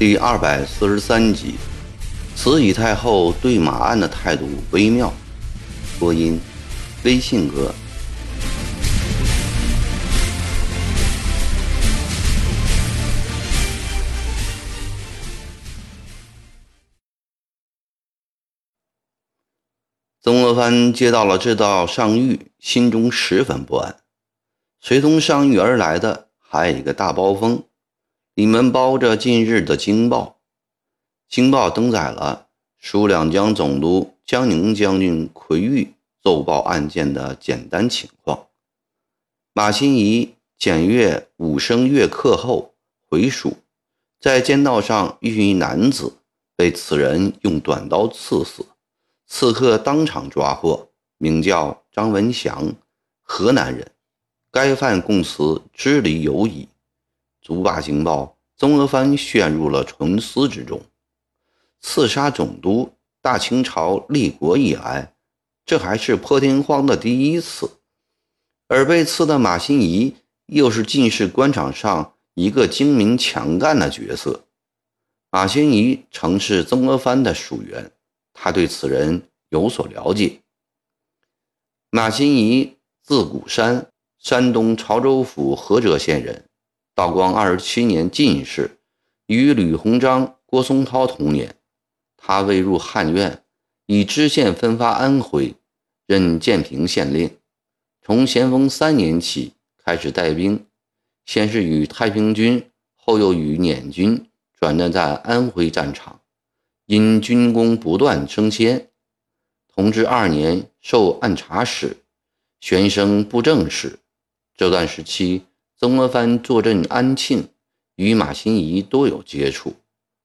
第二百四十三集，慈禧太后对马案的态度微妙。播音：微信哥。曾国藩接到了这道上谕，心中十分不安。随同上谕而来的还有一个大包封，里面包着近日的京报。京报登载了苏两江总督江宁将军奎玉奏报案件的简单情况。马新贻检阅五声乐课后回署，在剑道上遇一男子，被此人用短刀刺死。刺客当场抓获，名叫张文祥，河南人。该犯供词知理有矣。独霸情报，曾国藩陷入了沉思之中。刺杀总督，大清朝立国以来，这还是破天荒的第一次。而被刺的马新贻，又是进士官场上一个精明强干的角色。马新贻曾是曾国藩的属员。他对此人有所了解。马新贻字谷山，山东潮州府菏泽县人，道光二十七年进士，与吕鸿章、郭松涛同年。他未入汉院，以知县分发安徽，任建平县令。从咸丰三年起开始带兵，先是与太平军，后又与捻军，转战在安徽战场。因军功不断升迁，同治二年授按察使，旋升布政使。这段时期，曾国藩坐镇安庆，与马新贻多有接触。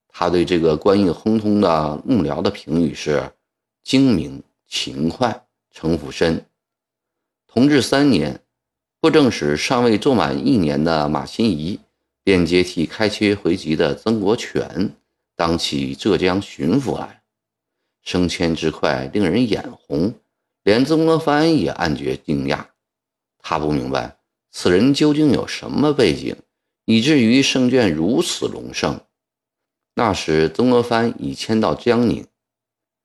他对这个官运亨通的幕僚的评语是：精明、勤快、城府深。同治三年，布政使尚未做满一年的马新贻，便接替开缺回籍的曾国荃。当起浙江巡抚来，升迁之快令人眼红，连曾国藩也暗觉惊讶。他不明白此人究竟有什么背景，以至于胜券如此隆盛。那时曾国藩已迁到江宁。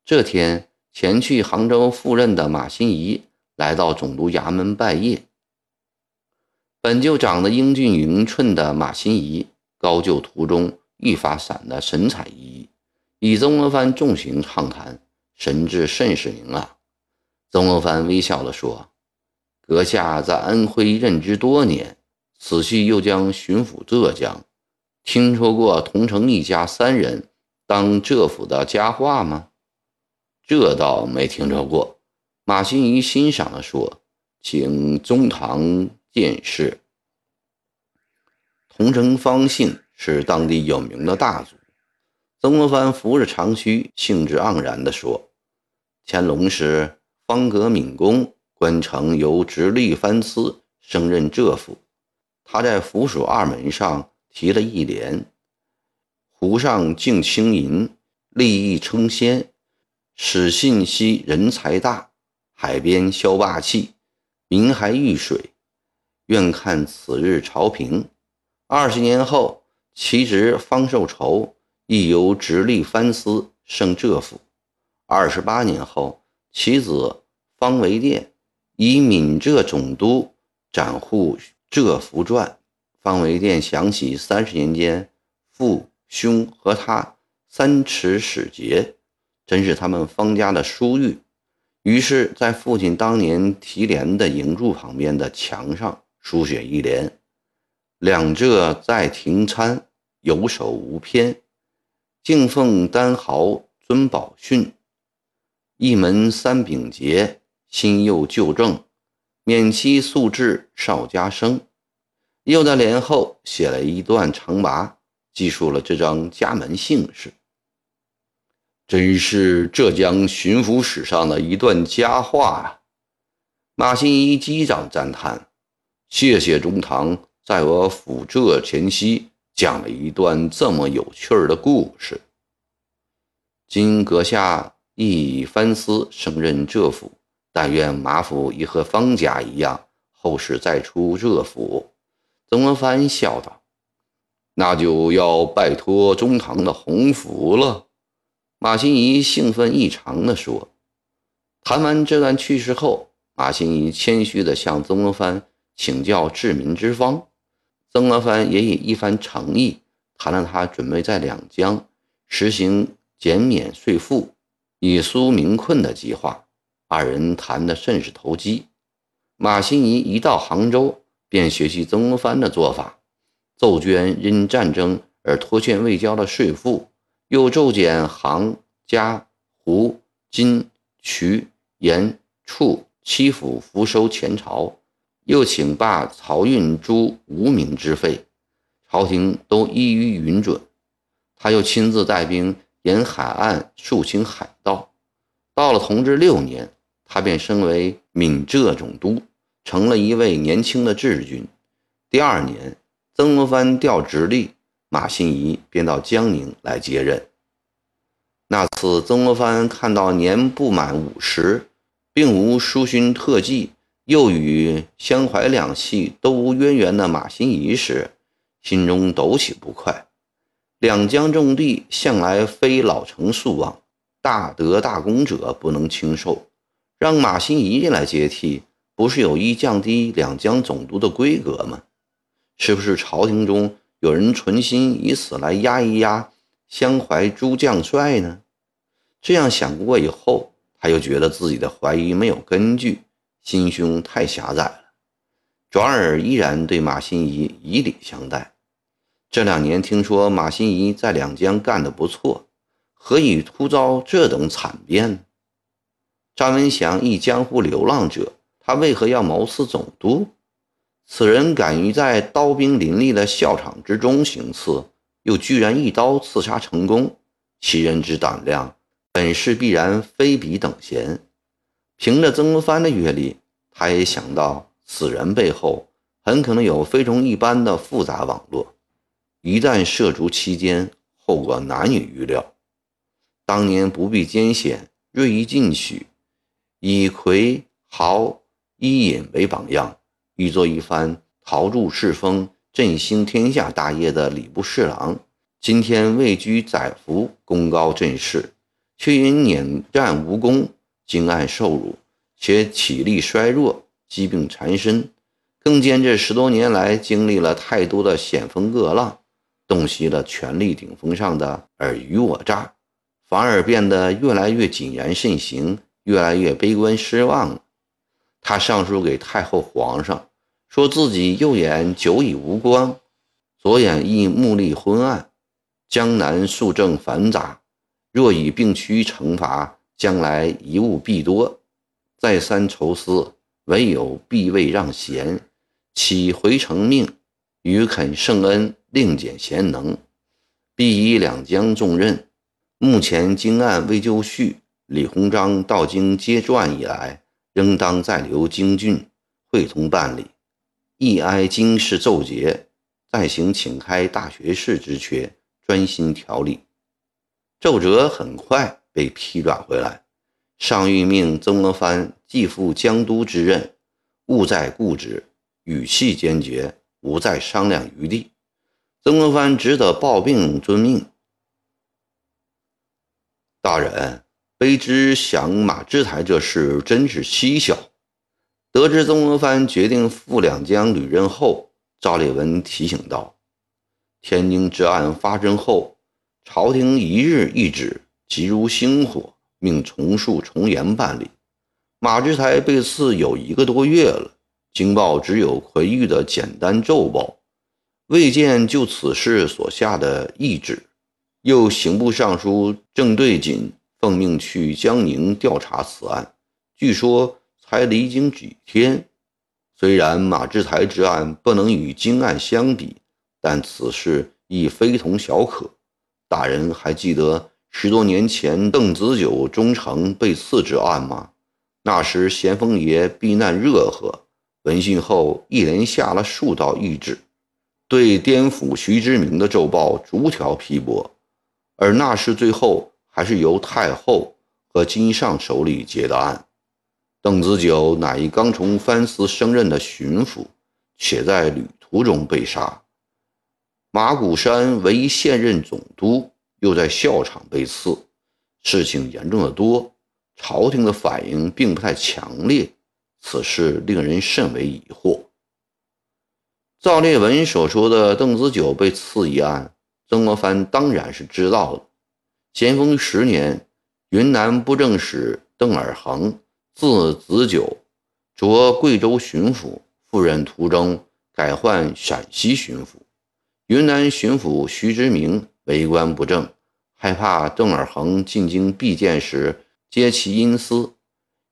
这天，前去杭州赴任的马新贻来到总督衙门拜谒。本就长得英俊匀称的马新贻，高就途中。愈发闪得神采奕奕，与曾国藩重情畅谈，神志甚是明朗。曾国藩微笑地说：“阁下在安徽任职多年，此去又将巡抚浙江，听说过同城一家三人当浙府的佳话吗？”这倒没听说过。马新贻欣赏地说：“请中堂见识。”同城方姓。是当地有名的大族。曾国藩扶着长须，兴致盎然地说：“乾隆时，方格敏公官城由直隶藩司升任浙府。他在府署二门上题了一联：‘湖上竞轻银，利益称仙；使信息人才大，海边消霸气，民还遇水。愿看此日朝平。’二十年后。”其侄方寿畴亦由直隶藩司升浙府。二十八年后，其子方维殿以闽浙总督展护浙福传。方维殿想起三十年间父兄和他三尺使节，真是他们方家的殊遇。于是，在父亲当年提联的营柱旁边的墙上书写一联。两浙在廷参，有手无偏；敬奉丹豪尊宝训，一门三秉节，新幼旧正，免期素质少家生。又在联后写了一段长跋，记述了这张家门姓氏。真是浙江巡抚史上的一段佳话啊！马新贻击掌赞叹：“谢谢中堂。”在我辅浙前夕，讲了一段这么有趣儿的故事。今阁下亦番思升任浙府，但愿马府亦和方家一样，后世再出浙府。曾国藩笑道：“那就要拜托中堂的洪福了。”马新贻兴奋异常地说。谈完这段趣事后，马新贻谦虚地向曾国藩请教治民之方。曾国藩也以一番诚意谈了他准备在两江实行减免税赋、以纾民困的计划。二人谈得甚是投机。马新贻一到杭州，便学习曾国藩的做法，奏捐因战争而拖欠未交的税赋，又骤减杭、嘉、湖、金、衢、盐、处七府福收前朝，又请罢漕运诸无名之费，朝廷都一一允准。他又亲自带兵沿海岸肃清海盗。到了同治六年。他便升为闽浙总督，成了一位年轻的治军。第二年，曾国藩调直隶，马新贻便到江宁来接任。那次，曾国藩看到年不满五十，并无书勋特技，又与湘淮两系都无渊源的马新贻时，心中陡起不快。两江重地向来非老成素望，大德大功者不能轻受。让马新贻来接替，不是有意降低两江总督的规格吗？是不是朝廷中有人存心以此来压一压湘淮诸将帅呢？这样想过以后，他又觉得自己的怀疑没有根据，心胸太狭窄了，转而依然对马新贻以礼相待。这两年听说马新贻在两江干得不错，何以突遭这等惨变呢？张文祥一江湖流浪者，他为何要谋刺总督？此人敢于在刀兵林立的校场之中行刺，又居然一刀刺杀成功，其人之胆量，本是必然非比等闲。凭着曾国藩的阅历，他也想到此人背后很可能有非同一般的复杂网络，一旦涉足其间，后果难以预料。当年不避艰险，锐意进取。以魁豪伊尹为榜样，欲做一番陶铸世风、振兴天下大业的礼部侍郎，今天位居宰辅，功高震世，却因碾战无功，惊案受辱，且体力衰弱，疾病缠身，更兼这十多年来经历了太多的险峰恶浪，洞悉了权力顶峰上的尔虞我诈，反而变得越来越谨言慎行。越来越悲观失望了。他上书给太后、皇上，说自己右眼久已无光，左眼亦目力昏暗，江南肃政繁杂，若以病躯惩罚，将来贻误必多。再三愁思，唯有避位让贤，启回承命，予肯圣恩，另减贤能，必以两江重任。目前京案未就绪。李鸿章到京接传以来，仍当再留京郡，会同办理。亦哀京师奏捷，再行请开大学士之缺，专心调理。奏折很快被批转回来，上谕命曾国藩继赴江都之任，勿再固执，语气坚决，无再商量余地。曾国藩只得抱病遵命。大人。卑职想马志才这事真是蹊跷。得知曾国藩决定赴两江旅任后，赵烈文提醒道：“天津之案发生后，朝廷一日一旨，急如星火，命重述从严办理。马志才被刺有一个多月了，京报只有奎玉的简单奏报，未见就此事所下的懿旨。又刑部尚书郑对锦。”奉命去江宁调查此案，据说才离京几天。虽然马志才之案不能与京案相比，但此事亦非同小可。大人还记得十多年前邓子久忠诚被刺之案吗？那时咸丰爷避难热河，闻讯后一连下了数道谕旨，对颠覆徐志明的奏报逐条批驳，而那是最后。还是由太后和金上手里接的案。邓子久乃一刚从藩司升任的巡抚，且在旅途中被杀。马谷山为现任总督，又在校场被刺，事情严重的多，朝廷的反应并不太强烈，此事令人甚为疑惑。赵烈文所说的邓子久被刺一案，曾国藩当然是知道的。咸丰十年，云南布政使邓尔衡，字子久，着贵州巡抚，赴任途中改换陕西巡抚。云南巡抚徐之明为官不正，害怕邓尔衡进京避见时揭其阴私，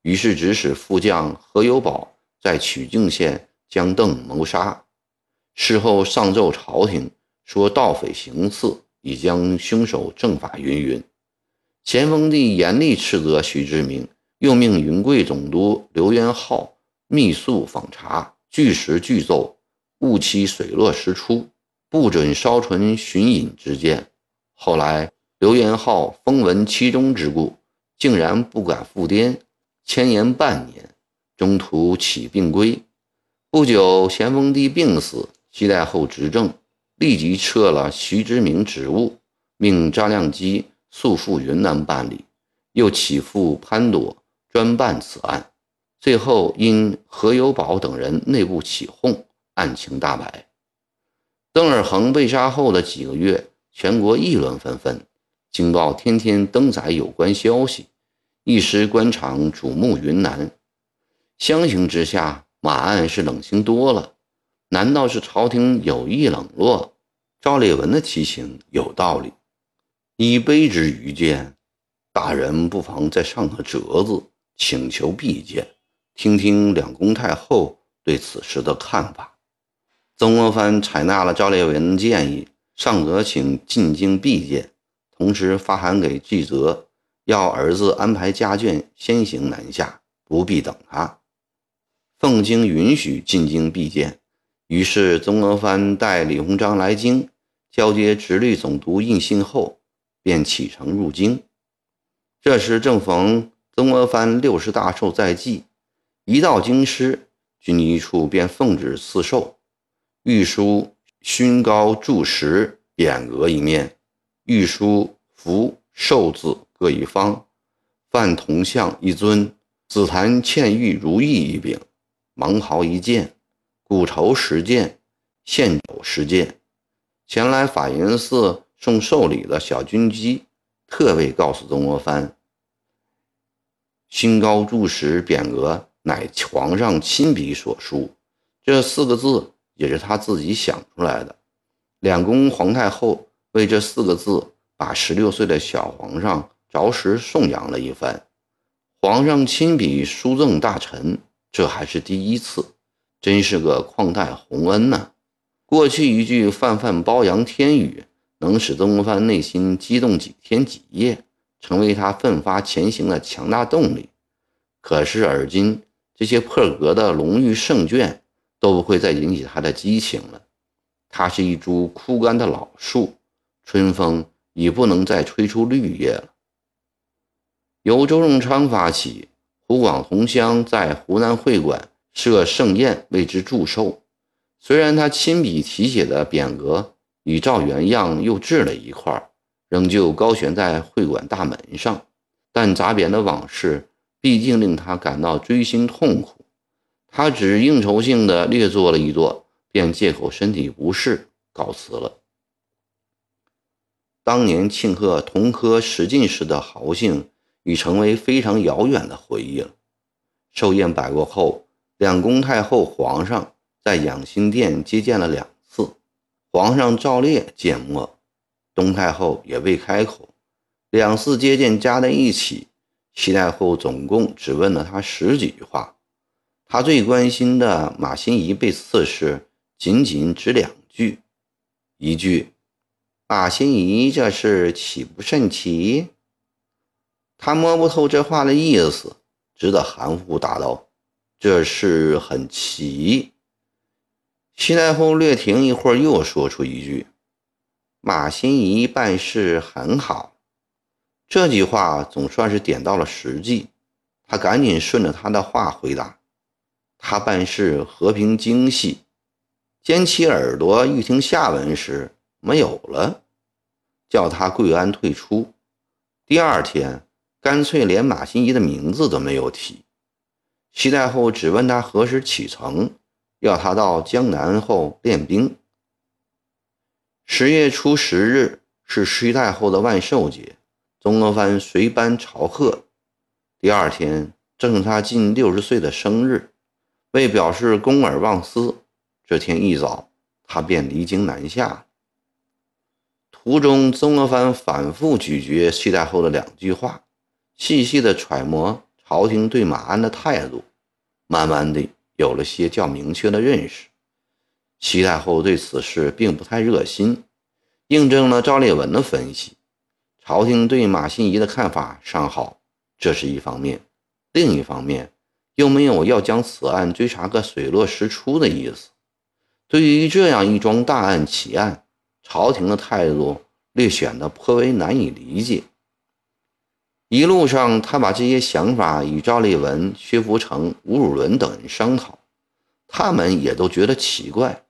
于是指使副将何有宝在曲靖县将邓谋杀。事后上奏朝廷，说盗匪行刺，已将凶手正法云云。咸丰帝严厉斥责徐志明，又命云贵总督刘元浩密速访查，据实具奏，务期水落石出。不准稍存寻隐之见。后来刘元浩风闻其中之故，竟然不敢复颠，迁延半年，中途起病归。不久，咸丰帝病死，西代后执政，立即撤了徐之明职务，命张亮基速赴云南办理，又起复潘朵专办此案。最后因何有宝等人内部起哄，案情大白。邓尔衡被杀后的几个月，全国议论纷纷，京报天天登载有关消息，一时官场瞩目云南。相形之下，马案是冷清多了。难道是朝廷有意冷落？赵烈文的提醒有道理。以卑之愚见，大人不妨再上个折子，请求避见，听听两宫太后对此事的看法。曾国藩采纳了赵烈文的建议，上阁请进京避见，同时发函给纪泽，要儿子安排家眷先行南下，不必等他。奉经允许进京避见，于是曾国藩带李鸿章来京，交接直隶总督印信后，便启程入京。这时正逢曾国藩六十大寿在即，一到京师，军医处便奉旨赐寿。御书勋高柱石匾额一面，御书福寿字各一方，范铜像一尊，紫檀嵌玉如意一柄，芒袍一件，古绸十件，线斗十件。前来法云寺送寿礼的小军机，特为告诉曾国藩：“新高柱石匾额乃皇上亲笔所书，这四个字。”也是他自己想出来的。两宫皇太后为这四个字，把十六岁的小皇上着实颂扬了一番。皇上亲笔书赠大臣，这还是第一次，真是个旷代洪恩呐！过去一句“泛泛褒扬天宇”，能使曾国藩内心激动几天几夜，成为他奋发前行的强大动力。可是而今，这些破格的荣誉圣卷。都不会再引起他的激情了。它是一株枯干的老树，春风已不能再吹出绿叶了。由周仲昌发起，湖广同乡在湖南会馆设盛宴为之祝寿。虽然他亲笔题写的匾额与赵原样又制了一块，仍旧高悬在会馆大门上，但砸匾的往事毕竟令他感到锥心痛苦。他只应酬性的略作了一坐，便借口身体不适告辞了。当年庆贺同科十进士的豪兴，已成为非常遥远的回忆了。寿宴摆过后，两宫太后、皇上在养心殿接见了两次，皇上照例缄默，东太后也未开口。两次接见加在一起，西太后总共只问了他十几句话。他最关心的马新贻被刺事，仅仅只两句：一句“马新贻这事岂不甚奇？”他摸不透这话的意思，只得含糊答道：“这事很奇。”西太后略停一会儿，又说出一句：“马新贻办事很好。”这句话总算是点到了实际。他赶紧顺着他的话回答。他办事和平精细，尖起耳朵欲听下文时，没有了，叫他跪安退出。第二天，干脆连马新贻的名字都没有提。西太后只问他何时启程，要他到江南后练兵。十月初十日是西太后的万寿节，曾国藩随班朝贺。第二天正是他近六十岁的生日，为表示公而忘私，这天一早他便离京南下。途中，曾国藩反复咀嚼西太后的两句话，细细的揣摩朝廷对马鞍的态度，慢慢的有了些较明确的认识。齐太后对此事并不太热心，印证了赵烈文的分析：朝廷对马新贻的看法尚好，这是一方面；另一方面，又没有要将此案追查个水落石出的意思。对于这样一桩大案奇案，朝廷的态度略显得颇为难以理解。一路上，他把这些想法与赵立文、薛福成、吴汝伦等人商讨，他们也都觉得奇怪。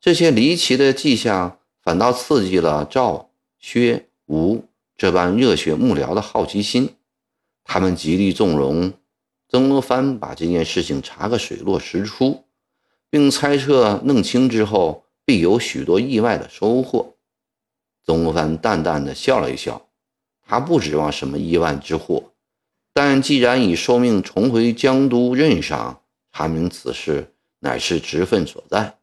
这些离奇的迹象反倒刺激了赵、薛、吴这般热血幕僚的好奇心，他们极力纵容曾国藩把这件事情查个水落石出，并猜测弄清之后。必有许多意外的收获。曾国藩淡淡的笑了一笑，他不指望什么意外之祸，但既然已受命重回江都任上，查明此事乃是职分所在。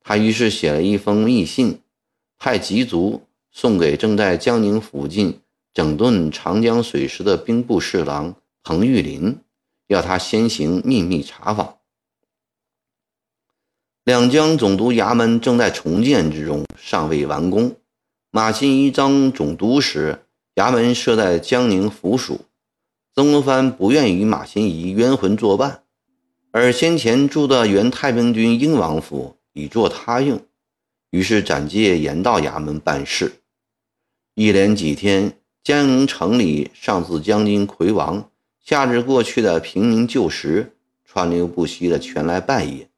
他于是写了一封密信，派急卒送给正在江宁附近整顿长江水师的兵部侍郎彭玉麟，要他先行秘密查访。两江总督衙门正在重建之中，尚未完工。马新贻当总督时，衙门设在江宁府署。曾国藩不愿与马新贻冤魂作伴，而先前住的原太平军英王府已作他用，于是暂借盐道衙门办事。一连几天，江宁城里上自将军魁王，下至过去的平民旧时，川流不息的全来拜谒。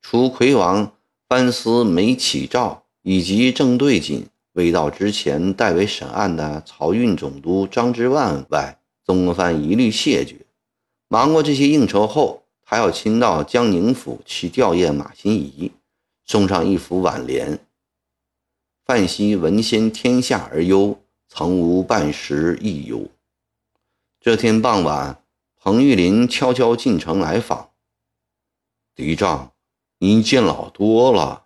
除魁王班司梅启照以及正对锦未到之前代为审案的漕运总督张之万外，曾国藩一律谢绝。忙过这些应酬后，他要亲到江宁府去吊唁马新贻，送上一幅挽联：“范希闻先天下而忧，曾无半时亦忧。”这天傍晚，彭玉麟悄悄进城来访，嫡丈。您见老多了，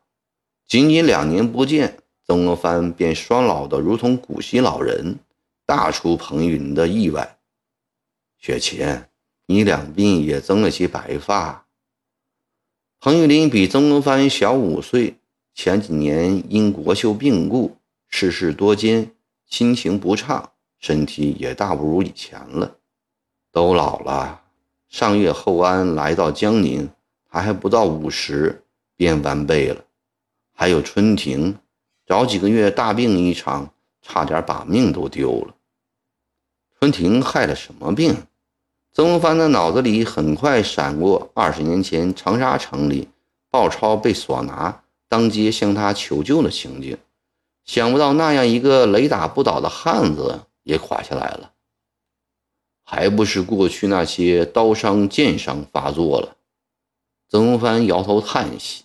仅仅两年不见，曾国藩便衰老的如同古稀老人，大出彭玉麟的意外。雪琴，你两鬓也增了些白发。彭玉麟比曾国藩小五岁，前几年因国秀病故，世事多艰，心情不畅，身体也大不如以前了。都老了，上月后安来到江宁。他还不到五十，便完备了。还有春婷，早几个月大病一场，差点把命都丢了。春婷害了什么病？曾国藩的脑子里很快闪过二十年前长沙城里鲍超被索拿，当街向他求救的情景。想不到那样一个雷打不倒的汉子也垮下来了，还不是过去那些刀伤剑伤发作了？曾国藩摇头叹息。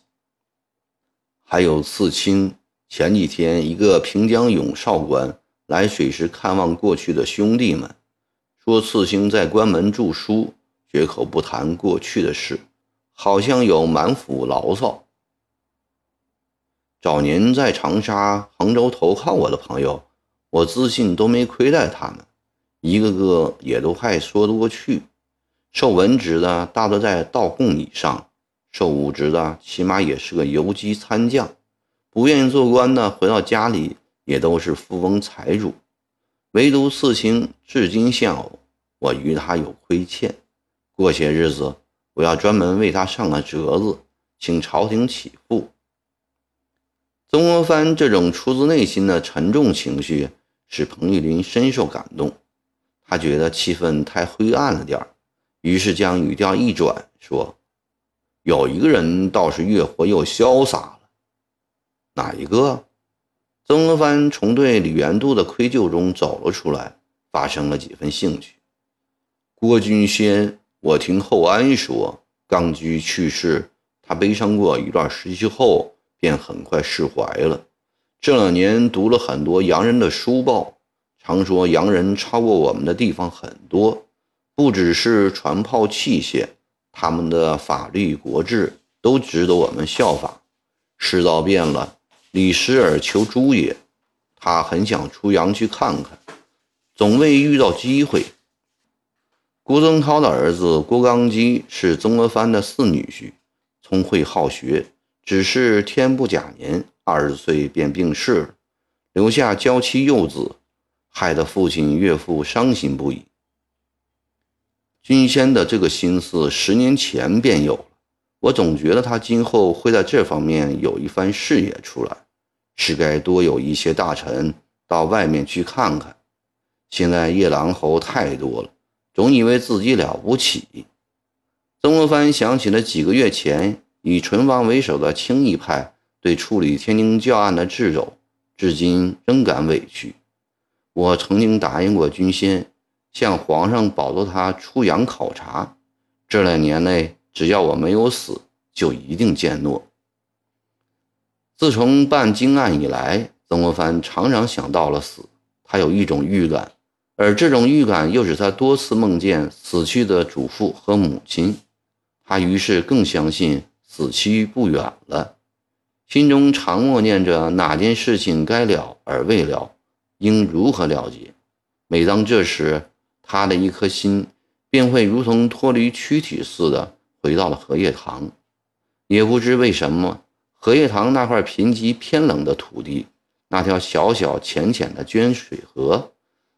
还有刺青，前几天一个平江勇少官来水师看望过去的兄弟们，说刺青在关门著书，绝口不谈过去的事，好像有满腹牢骚。早年在长沙、杭州投靠我的朋友，我自信都没亏待他们，一个个也都还说得过去。受文职的大多在道贡以上。受武职的，起码也是个游击参将；不愿意做官的，回到家里也都是富翁财主。唯独刺青至今现偶，我与他有亏欠。过些日子，我要专门为他上个折子，请朝廷起复。曾国藩这种出自内心的沉重情绪，使彭玉麟深受感动。他觉得气氛太灰暗了点儿，于是将语调一转，说。有一个人倒是越活越潇洒了，哪一个？曾国藩从对李元度的愧疚中走了出来，发生了几分兴趣。郭君先，我听后安说，刚居去世，他悲伤过一段时期后，便很快释怀了。这两年读了很多洋人的书报，常说洋人超过我们的地方很多，不只是船炮器械，他们的法律国制都值得我们效仿。世道变了。李时尔求诸也，他很想出洋去看看，总未遇到机会。郭增涛的儿子郭刚基是曾国藩的四女婿，聪慧好学，只是天不假年，二十岁便病逝了，留下娇妻幼子，害得父亲岳父伤心不已。君仙的这个心思，十年前便有了。我总觉得他今后会在这方面有一番事业出来，是该多有一些大臣到外面去看看。现在夜郎侯太多了，总以为自己了不起。曾国藩想起了几个月前以淳王为首的清议派对处理天津教案的掣肘，至今仍感委屈。我曾经答应过君先，向皇上保佑他出洋考察，这两年内。只要我没有死，就一定践诺。自从办京案以来，曾国藩常常想到了死，他有一种预感，而这种预感又使他多次梦见死去的祖父和母亲，他于是更相信死期不远了，心中常默念着哪件事情该了而未了，应如何了结。每当这时，他的一颗心便会如同脱离躯体似的。回到了荷叶塘，也不知为什么，荷叶塘那块贫瘠偏冷的土地，那条小小浅浅的涓水河，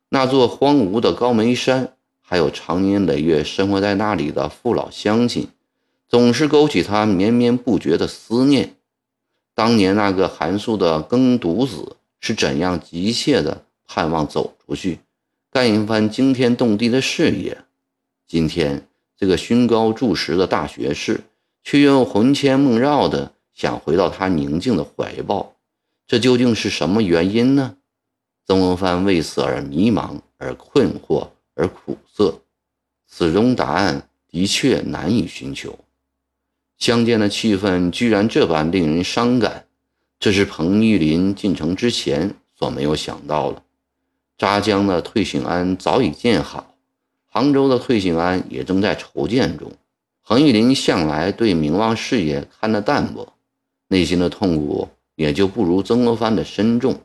那座荒芜的高梅山，还有常年累月生活在那里的父老乡亲，总是勾起他绵绵不绝的思念。当年那个寒素的耕读子是怎样急切的盼望走出去，干一番惊天动地的事业？今天。这个勋高柱实的大学士，却又魂牵梦绕的想回到他宁静的怀抱，这究竟是什么原因呢？曾国藩为此而迷茫，而困惑，而苦涩，此中答案的确难以寻求。相见的气氛居然这般令人伤感，这是彭玉麟进城之前所没有想到的。扎江的退训安早已建好。杭州的退行安也正在筹建中。彭玉林向来对名望事业看得淡薄，内心的痛苦也就不如曾国藩的深重。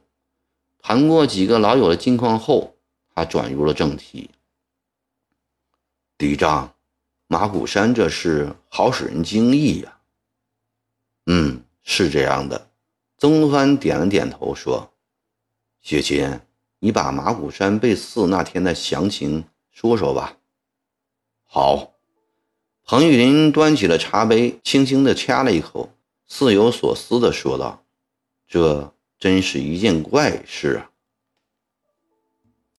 谈过几个老友的近况后，他转入了正题：“嫡长，马古山这事好使人惊异呀。”“嗯，是这样的。”曾国藩点了点头说：“雪琴，你把马古山被刺那天的详情。”说说吧。好，彭玉林端起了茶杯，轻轻的掐了一口，似有所思的说道：“这真是一件怪事啊。”